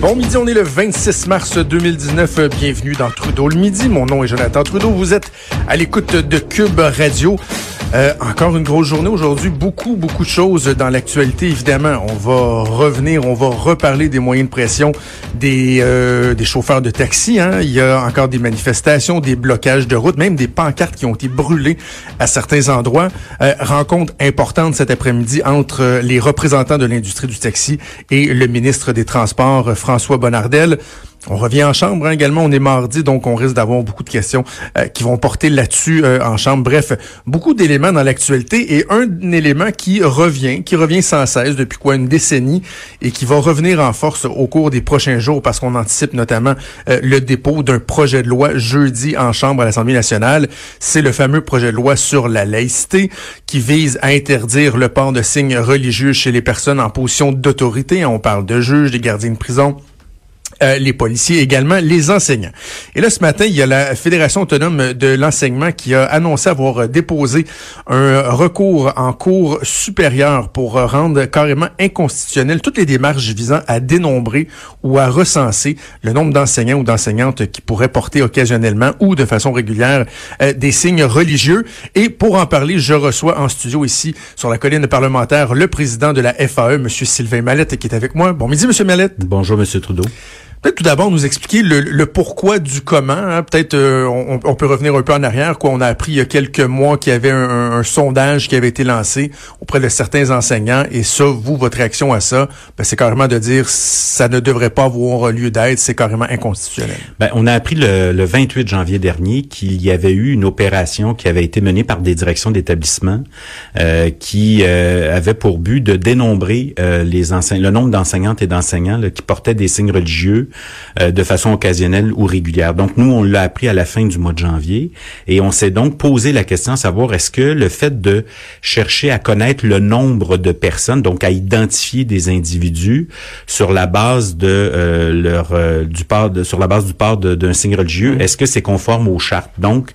Bon midi, on est le 26 mars 2019. Bienvenue dans Trudeau le midi. Mon nom est Jonathan Trudeau. Vous êtes à l'écoute de Cube Radio. Euh, encore une grosse journée aujourd'hui. Beaucoup, beaucoup de choses dans l'actualité. Évidemment, on va revenir, on va reparler des moyens de pression des, euh, des chauffeurs de taxi. Hein. Il y a encore des manifestations, des blocages de route, même des pancartes qui ont été brûlées à certains endroits. Euh, rencontre importante cet après-midi entre les représentants de l'industrie du taxi et le ministre des Transports, François Bonnardel. On revient en chambre hein, également. On est mardi, donc on risque d'avoir beaucoup de questions euh, qui vont porter là-dessus euh, en chambre. Bref, beaucoup d'éléments dans l'actualité et un élément qui revient, qui revient sans cesse depuis quoi une décennie et qui va revenir en force au cours des prochains jours parce qu'on anticipe notamment euh, le dépôt d'un projet de loi jeudi en chambre à l'Assemblée nationale. C'est le fameux projet de loi sur la laïcité qui vise à interdire le port de signes religieux chez les personnes en position d'autorité. On parle de juges, des gardiens de prison euh, les policiers, également les enseignants. Et là, ce matin, il y a la Fédération autonome de l'enseignement qui a annoncé avoir déposé un recours en cours supérieur pour rendre carrément inconstitutionnel toutes les démarches visant à dénombrer ou à recenser le nombre d'enseignants ou d'enseignantes qui pourraient porter occasionnellement ou de façon régulière euh, des signes religieux. Et pour en parler, je reçois en studio ici, sur la colline parlementaire, le président de la FAE, M. Sylvain Mallette, qui est avec moi. Bon midi, M. Mallette. Bonjour, M. Trudeau. Peut-être tout d'abord nous expliquer le, pourquoi du comment. Hein. Peut-être euh, on, peut revenir un peu en arrière. Quoi, on a appris il y a quelques mois qu'il y avait un, sondage qui avait été lancé auprès de certains enseignants. Et ça, vous, votre réaction à ça, ben, c'est carrément de dire ça ne devrait pas avoir lieu d'être. C'est carrément inconstitutionnel. Ben, on a appris le, le 28 janvier dernier qu'il y avait eu une opération qui avait été menée par des directions d'établissement euh, qui euh, avait pour but de dénombrer euh, les le nombre d'enseignantes et d'enseignants qui portaient des signes religieux euh, de façon occasionnelle ou régulière. Donc nous, on l'a appris à la fin du mois de janvier et on s'est donc posé la question à savoir est-ce que le fait de chercher à connaître le nombre de personnes, donc à identifier des individus sur la base de euh, leur euh, du port de, sur la base du port d'un signe religieux, mm. est-ce que c'est conforme aux chartes? Donc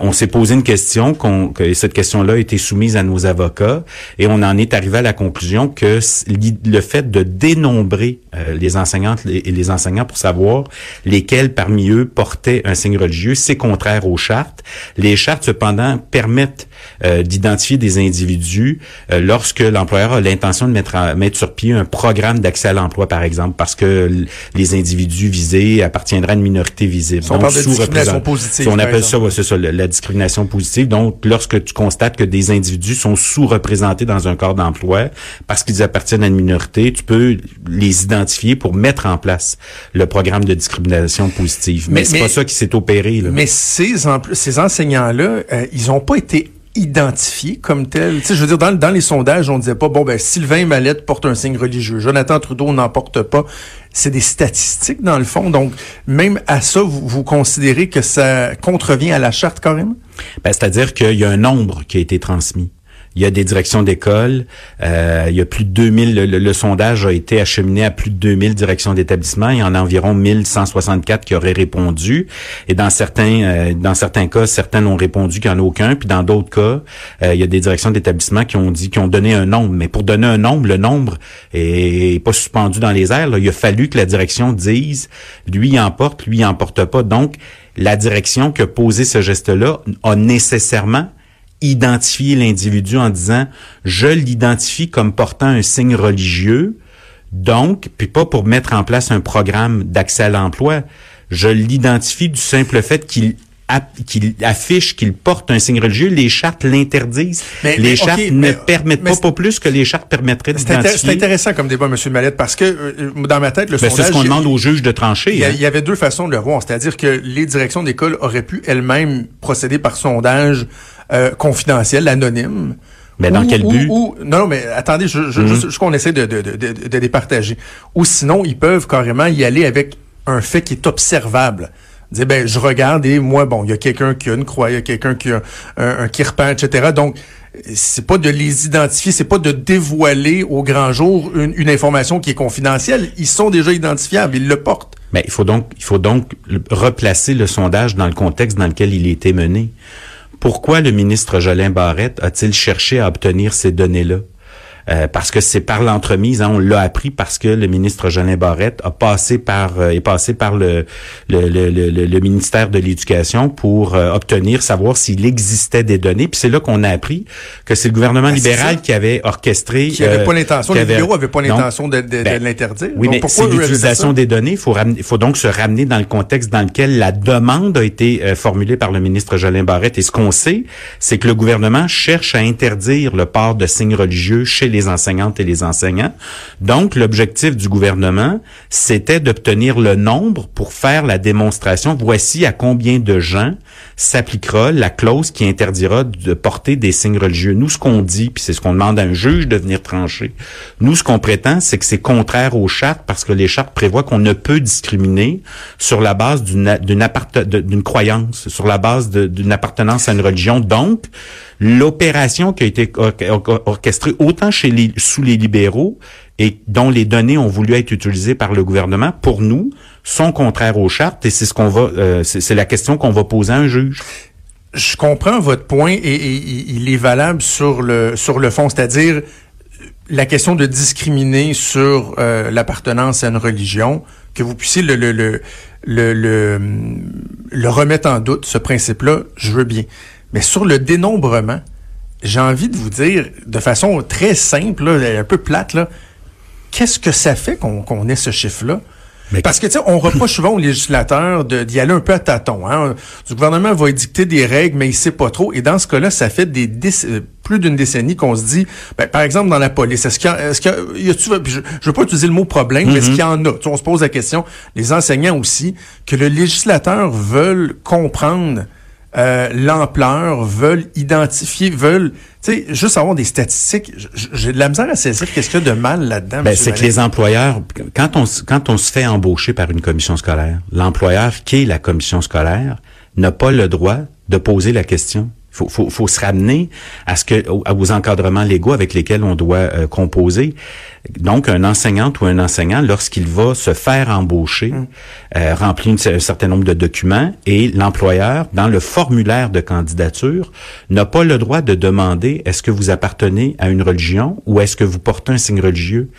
on s'est posé une question qu'on que cette question-là a été soumise à nos avocats et on en est arrivé à la conclusion que le fait de dénombrer les enseignantes et les enseignants pour savoir lesquels parmi eux portaient un signe religieux. C'est contraire aux chartes. Les chartes, cependant, permettent euh, d'identifier des individus euh, lorsque l'employeur a l'intention de mettre, mettre sur pied un programme d'accès à l'emploi, par exemple, parce que les individus visés appartiendraient à une minorité visible. on parle de discrimination positive. On appelle ça, c'est ça, la, discrimination positive. Donc, lorsque tu constates que des individus sont sous-représentés dans un corps d'emploi parce qu'ils appartiennent à une minorité, tu peux les identifier pour mettre en place le programme de discrimination positive. Mais, c'est pas ça qui s'est opéré. Là. Mais ces, ces enseignants-là, euh, ils ont pas été identifiés comme tels. Tu sais, je veux dire, dans, dans les sondages, on disait pas, bon, ben, Sylvain Mallette porte un signe religieux, Jonathan Trudeau n'en porte pas. C'est des statistiques, dans le fond. Donc, même à ça, vous, vous considérez que ça contrevient à la charte, carrément? Ben, C'est-à-dire qu'il y a un nombre qui a été transmis. Il y a des directions d'école. Euh, il y a plus de 2000. Le, le, sondage a été acheminé à plus de 2000 directions d'établissement. Il y en a environ 1164 qui auraient répondu. Et dans certains, euh, dans certains cas, certains n'ont répondu qu'il n'y en a aucun. Puis dans d'autres cas, euh, il y a des directions d'établissement qui ont dit, qui ont donné un nombre. Mais pour donner un nombre, le nombre est, pas suspendu dans les airs. Il a fallu que la direction dise, lui il emporte, lui il emporte pas. Donc la direction qui a posé ce geste-là a nécessairement identifier l'individu en disant je l'identifie comme portant un signe religieux, donc, puis pas pour mettre en place un programme d'accès à l'emploi, je l'identifie du simple fait qu'il qu'il affiche qu'il porte un signe religieux, les chartes l'interdisent. les chartes ne permettent pas, pas plus que les chartes permettraient d'identifier. C'est intéressant comme débat, M. Mallette, parce que euh, dans ma tête, le sondage... C'est ce qu'on demande aux juges de trancher. Il y, hein. y, avait deux façons de le voir, c'est-à-dire que les directions d'école auraient pu elles-mêmes procéder par sondage euh, confidentiel, anonyme. Mais dans quel but? non, mais attendez, je, je, mhm. qu'on essaie de, de, de, de, les partager. Ou sinon, ils peuvent carrément y aller avec un fait qui est observable. Dire, ben, je regarde et moi, bon, il y a quelqu'un qui a une croix, il y a quelqu'un qui a un, un kirpan, etc. Donc, c'est pas de les identifier, c'est pas de dévoiler au grand jour une, une, information qui est confidentielle. Ils sont déjà identifiables, ils le portent. Mais il faut donc, il faut donc replacer le sondage dans le contexte dans lequel il a été mené. Pourquoi le ministre Jolin Barrette a-t-il cherché à obtenir ces données-là? Euh, parce que c'est par l'entremise, hein, on l'a appris parce que le ministre Jolin Barrette a passé par est passé par le le, le, le, ministère de l'Éducation pour obtenir savoir s'il existait des données. Puis c'est là qu'on a appris que c'est le gouvernement ben, libéral qui avait orchestré. Qui avait pas l'intention. Les libéraux n'avaient pas l'intention de, de, ben, l'interdire. Oui, mais c'est l'utilisation des données. Il faut, faut donc se ramener dans le contexte dans lequel la demande a été formulée par le ministre Jolin Barrette. Et ce qu'on sait, c'est que le gouvernement cherche à interdire le port de signes religieux chez les enseignantes et les enseignants. Donc, l'objectif du gouvernement, c'était d'obtenir le nombre pour faire la démonstration. Voici à combien de gens s'appliquera la clause qui interdira de porter des signes religieux. Nous, ce qu'on dit, puis c'est ce qu'on demande à un juge de venir trancher, nous, ce qu'on prétend, c'est que c'est contraire aux chartes parce que les chartes prévoient qu'on ne peut discriminer sur la base d'une d'une croyance, sur la base d'une appartenance à une religion. Donc, l'opération qui a été orchestrée autant chez sous les libéraux et dont les données ont voulu être utilisées par le gouvernement, pour nous, sont contraires aux chartes et c'est ce qu'on va, euh, c'est la question qu'on va poser à un juge. Je comprends votre point et, il est valable sur le sur le fond, c'est-à-dire la question de discriminer sur euh, l'appartenance à une religion, que vous puissiez le le, le le, le, le remettre en doute, ce principe-là, je veux bien. Mais sur le dénombrement, j'ai envie de vous dire, de façon très simple, un peu plate, là, qu'est-ce que ça fait qu'on ait ce chiffre-là? Parce que, tu sais, on reproche souvent aux législateurs d'y aller un peu à tâtons. Hein. Le gouvernement va édicter des règles, mais il sait pas trop. Et dans ce cas-là, ça fait des euh, plus d'une décennie qu'on se dit, ben, par exemple, dans la police, est-ce qu'il y a, est-ce qu'il y a, je, je veux pas utiliser le mot problème, mais est-ce mm-hmm. qu'il y en a? on se pose la question, les enseignants aussi, que le législateur veulent comprendre euh, l'ampleur, veulent identifier, veulent, tu sais, juste avoir des statistiques. J'ai de la misère à saisir qu'est-ce qu'il y a de mal là-dedans. Ben, c'est que les employeurs, quand on, quand on se fait embaucher par une commission scolaire, l'employeur qui est la commission scolaire n'a pas le droit de poser la question faut, faut, faut se ramener à ce que aux encadrements légaux avec lesquels on doit euh, composer. Donc, un enseignant ou un enseignant, lorsqu'il va se faire embaucher, mm. euh, remplit un certain nombre de documents et l'employeur, dans le formulaire de candidature, n'a pas le droit de demander est-ce que vous appartenez à une religion ou est-ce que vous portez un signe religieux?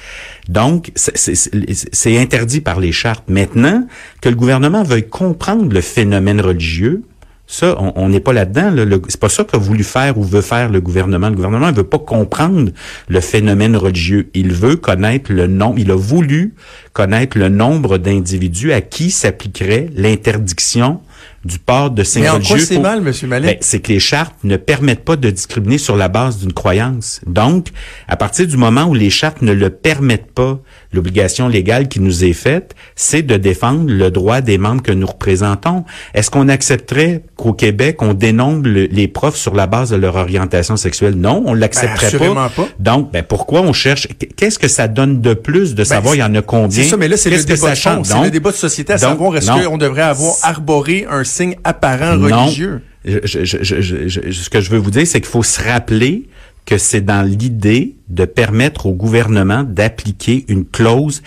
Donc, c'est interdit par les chartes. Maintenant, que le gouvernement veuille comprendre le phénomène religieux, ça, on n'est pas là-dedans. Là. C'est pas ça qu'a voulu faire ou veut faire le gouvernement. Le gouvernement ne veut pas comprendre le phénomène religieux. Il veut connaître le nombre. Il a voulu connaître le nombre d'individus à qui s'appliquerait l'interdiction du port de religieux. Mais c'est mal, M. Mallet? Ben, c'est que les chartes ne permettent pas de discriminer sur la base d'une croyance. Donc, à partir du moment où les chartes ne le permettent pas, l'obligation légale qui nous est faite, c'est de défendre le droit des membres que nous représentons. Est-ce qu'on accepterait qu'au Québec, on dénombre les profs sur la base de leur orientation sexuelle? Non, on l'accepterait ben, pas. pas. Donc, ben, pourquoi on cherche? Qu'est-ce que ça donne de plus de ben, savoir il y en a combien? C'est ça, mais là, c'est le, débat de le débat de société à savoir est-ce qu'on devrait avoir arboré un signe apparent religieux? Je, je, je, ce que je veux vous dire, c'est qu'il faut se rappeler que c'est dans l'idée de permettre au gouvernement d'appliquer une clause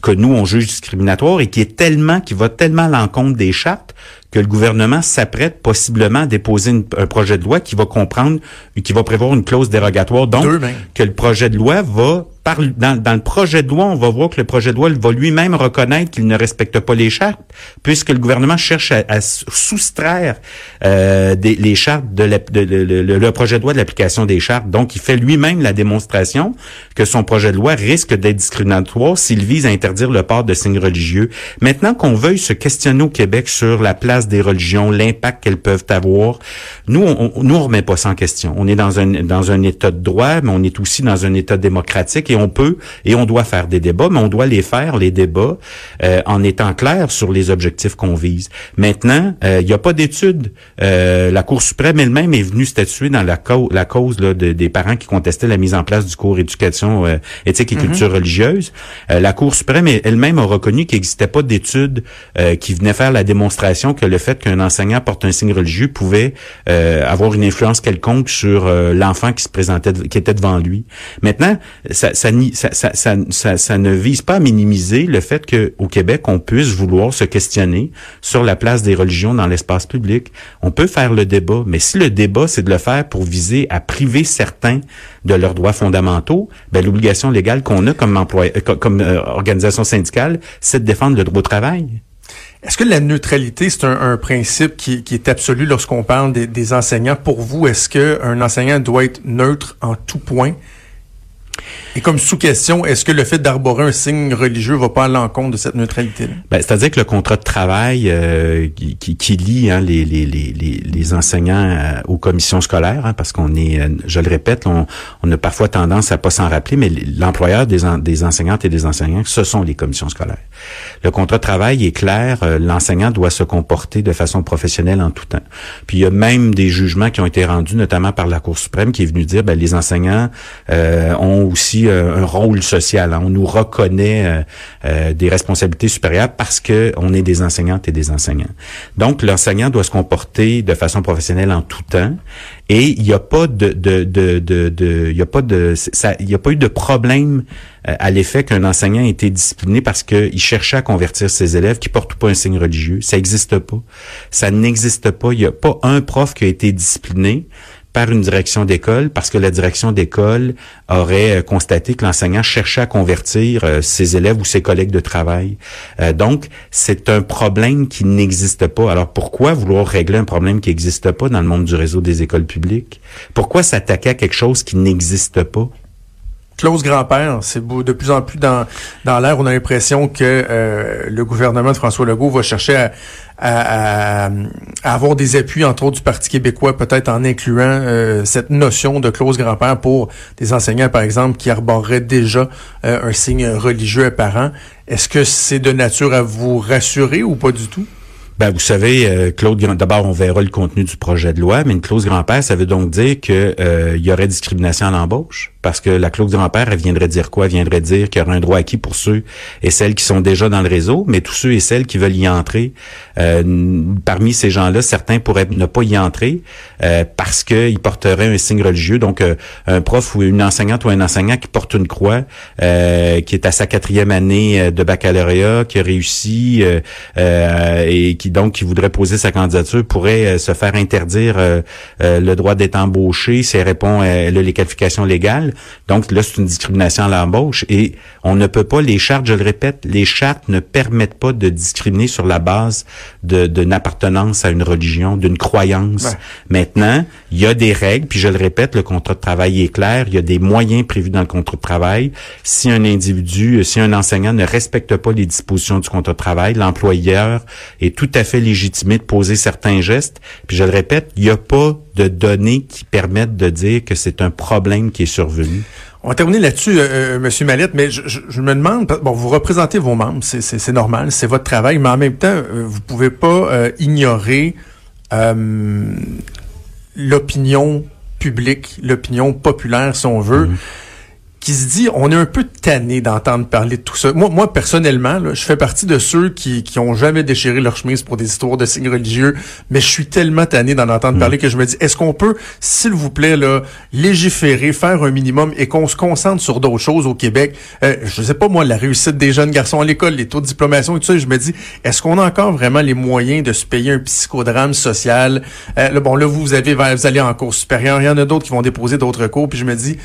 que nous on juge discriminatoire et qui est tellement qui va tellement à l'encontre des chartes que le gouvernement s'apprête possiblement à déposer un projet de loi qui va comprendre qui va prévoir une clause dérogatoire. Donc que le projet de loi va par, dans, dans, le projet de loi, on va voir que le projet de loi va lui-même reconnaître qu'il ne respecte pas les chartes, puisque le gouvernement cherche à, à soustraire euh, des, les chartes de, le projet de loi de l'application des chartes. Donc, il fait lui-même la démonstration que son projet de loi risque d'être discriminatoire s'il vise à interdire le port de signes religieux. Maintenant qu'on veuille se questionner au Québec sur la place des religions, l'impact qu'elles peuvent avoir, nous, on, nous, on remet pas ça en question. On est dans un, dans un état de droit, mais on est aussi dans un état démocratique et on peut et on doit faire des débats, mais on doit les faire, les débats, euh, en étant clair sur les objectifs qu'on vise. Maintenant, euh, il n'y a pas d'études. Euh, la Cour suprême elle-même est venue statuer dans la, la cause là, des parents qui contestaient la mise en place du cours éducation éthique et mhm. culture religieuse. la Cour suprême elle-même a reconnu qu'il n'existait pas d'études qui venaient faire la démonstration que le fait qu'un enseignant porte un signe religieux pouvait avoir une influence quelconque sur l'enfant qui se présentait, qui était devant lui. Maintenant, ça, ça, ne vise pas à minimiser le fait qu'au Québec, on puisse vouloir se questionner sur la place des religions dans l'espace public. On peut faire le débat, mais si le débat, c'est de le faire pour viser à priver certains de leurs droits fondamentaux, ben, l'obligation légale qu'on a comme employé, comme organisation syndicale, c'est de défendre le droit au travail. Est-ce que la neutralité, c'est un, principe qui, est absolu lorsqu'on parle des, des enseignants? Pour vous, est-ce qu'un enseignant doit être neutre en tout point? Et comme sous-question, est-ce que le fait d'arborer un signe religieux va pas à l'encontre de cette neutralité-là? Ben, C'est-à-dire que le contrat de travail euh, qui, qui, lie hein, les, les, les, les, enseignants euh, aux commissions scolaires, hein, parce qu'on est, euh, je le répète, on, on, a parfois tendance à pas s'en rappeler, mais l'employeur des, des enseignantes et des enseignants, ce sont les commissions scolaires. Le contrat de travail est clair, l'enseignant doit se comporter de façon professionnelle en tout temps. Puis il y a même des jugements qui ont été rendus, notamment par la Cour suprême, qui est venue dire ben, les enseignants ont aussi euh, un rôle social. Hein. On nous reconnaît euh, euh, des responsabilités supérieures parce que on est des enseignantes et des enseignants. Donc, l'enseignant doit se comporter de façon professionnelle en tout temps. Et il n'y a pas de, de, de, de, y a pas de, ça, y a pas eu de problème à l'effet qu'un enseignant ait été discipliné parce qu'il cherchait à convertir ses élèves qui portent pas un signe religieux. Ça n'existe pas. Ça n'existe pas. Il n'y a pas un prof qui a été discipliné par une direction d'école parce que la direction d'école aurait euh, constaté que l'enseignant cherchait à convertir euh, ses élèves ou ses collègues de travail. Euh, donc, c'est un problème qui n'existe pas. Alors, pourquoi vouloir régler un problème qui n'existe pas dans le monde du réseau des écoles publiques? Pourquoi s'attaquer à quelque chose qui n'existe pas? Clause grand-père, c'est de plus en plus dans, dans l'air. On a l'impression que euh, le gouvernement de François Legault va chercher à, avoir des appuis, entre autres du Parti québécois, peut-être en incluant euh, cette notion de clause grand-père pour des enseignants, par exemple, qui arboreraient déjà euh, un signe religieux apparent. Est-ce que c'est de nature à vous rassurer ou pas du tout? Ben, vous savez, Claude, d'abord, on verra le contenu du projet de loi, mais une clause grand-père, ça veut donc dire qu'il y aurait discrimination à l'embauche? parce que la clause grand-père, elle viendrait dire quoi? Elle viendrait dire qu'il y aura un droit acquis pour ceux et celles qui sont déjà dans le réseau, mais tous ceux et celles qui veulent y entrer. Euh, parmi ces gens-là, certains pourraient ne pas y entrer euh, parce qu'ils porteraient un signe religieux. Donc, euh, un prof ou une enseignante ou un enseignant qui porte une croix, qui est à sa quatrième année de baccalauréat, qui a réussi et qui donc qui voudrait poser sa candidature pourrait se faire interdire le droit d'être embauché si elle répond à les qualifications légales. Donc là, c'est une discrimination à l'embauche et on ne peut pas, les chartes, je le répète, les chartes ne permettent pas de discriminer sur la base d'une appartenance à une religion, d'une croyance. Maintenant, il y a des règles, puis je le répète, le contrat de travail est clair, il y a des moyens prévus dans le contrat de travail. Si un individu, si un enseignant ne respecte pas les dispositions du contrat de travail, l'employeur est tout à fait légitimé de poser certains gestes. Puis je le répète, il n'y a pas de données qui permettent de dire que c'est un problème qui est survenu. On va terminer là-dessus, euh, euh Monsieur Mallette, mais je, je, me demande, bon, vous représentez vos membres, c'est normal, c'est votre travail, mais en même temps, euh, vous pouvez pas euh, ignorer l'opinion publique, l'opinion populaire, si on veut. Mm-hmm qui se dit on est un peu tanné d'entendre parler de tout ça. Moi, moi personnellement, là, je fais partie de ceux qui, qui ont jamais déchiré leur chemise pour des histoires de signes religieux, mais je suis tellement tanné d'en entendre parler mm. que je me dis est-ce qu'on peut, s'il vous plaît, là, légiférer, faire un minimum et qu'on se concentre sur d'autres choses au Québec? Euh, je sais pas moi, la réussite des jeunes garçons à l'école, les taux de diplomation et tout ça. Je me dis est-ce qu'on a encore vraiment les moyens de se payer un psychodrame social? Euh, là, Bon, là vous avez vous allez en cours supérieure, il y en a d'autres qui vont déposer d'autres cours, puis je me dis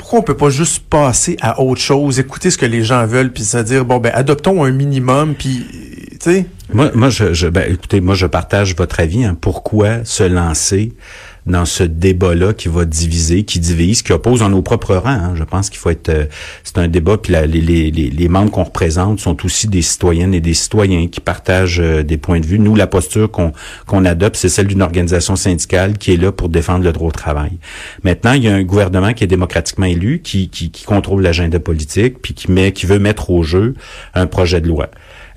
pourquoi on peut pas juste passer à autre chose, écouter ce que les gens veulent, puis se dire bon ben adoptons un minimum, puis tu sais. Moi, moi je, je ben, écoutez, moi je partage votre avis. Hein. Pourquoi se lancer dans ce débat-là qui va diviser, qui divise, qui oppose en nos propres rangs. Hein. Je pense qu'il faut être... Euh, c'est un débat, puis les, les, les, membres qu'on représente sont aussi des citoyennes et des citoyens qui partagent euh, des points de vue. Nous, la posture qu'on qu'on adopte, c'est celle d'une organisation syndicale qui est là pour défendre le droit au travail. Maintenant, il y a un gouvernement qui est démocratiquement élu, qui, qui, qui contrôle l'agenda politique, puis qui, met, qui veut mettre au jeu un projet de loi.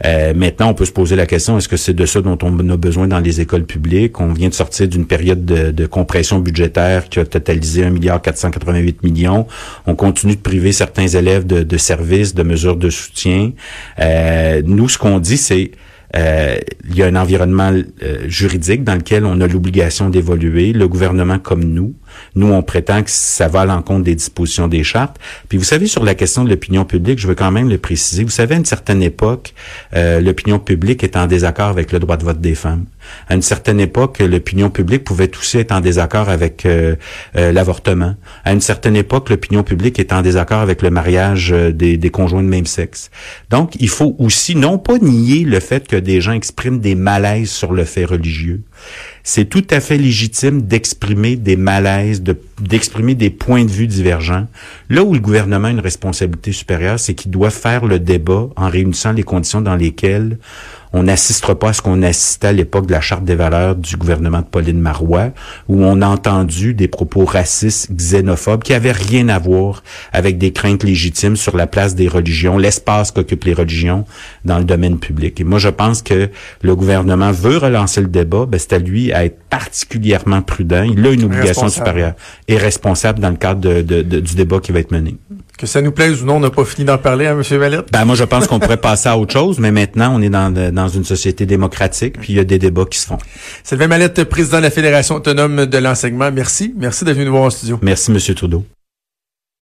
Euh, maintenant, on peut se poser la question, est-ce que c'est de ça dont on a besoin dans les écoles publiques? On vient de sortir d'une période de, compression budgétaire qui a totalisé 1 milliard 488 millions. On continue de priver certains élèves de, services, de mesures de soutien. Euh, nous, ce qu'on dit, c'est euh, il y a un environnement juridique dans lequel on a l'obligation d'évoluer, le gouvernement comme nous. Nous, on prétend que ça va à l'encontre des dispositions des chartes. Puis vous savez, sur la question de l'opinion publique, je veux quand même le préciser. Vous savez, à une certaine époque, euh, l'opinion publique est en désaccord avec le droit de vote des femmes. À une certaine époque, l'opinion publique pouvait aussi être en désaccord avec euh, euh, l'avortement. À une certaine époque, l'opinion publique est en désaccord avec le mariage des, des conjoints de même sexe. Donc, il faut aussi non pas nier le fait que des gens expriment des malaises sur le fait religieux, c'est tout à fait légitime d'exprimer des malaises, d'exprimer des points de vue divergents. Là où le gouvernement a une responsabilité supérieure, c'est qu'il doit faire le débat en réunissant les conditions dans lesquelles on n'assistera pas à ce qu'on assistait à l'époque de la charte des valeurs du gouvernement de Pauline Marois, où on a entendu des propos racistes, xénophobes, qui avaient rien à voir avec des craintes légitimes sur la place des religions, l'espace qu'occupent les religions dans le domaine public. Et moi, je pense que le gouvernement veut relancer le débat, ben, c'est à lui à être particulièrement prudent. Il a une obligation supérieure et responsable dans le cadre du débat qui va être mené. Que ça nous plaise ou non, on n'a pas fini d'en parler, hein, M. Valette? Ben, moi, je pense qu'on pourrait passer à autre chose, mais maintenant, on est dans, dans une société démocratique, puis il y a des débats qui se font. Sylvain Mallette, président de la Fédération autonome de l'enseignement. Merci. Merci d'être venu nous voir en studio. Merci, M. Trudeau.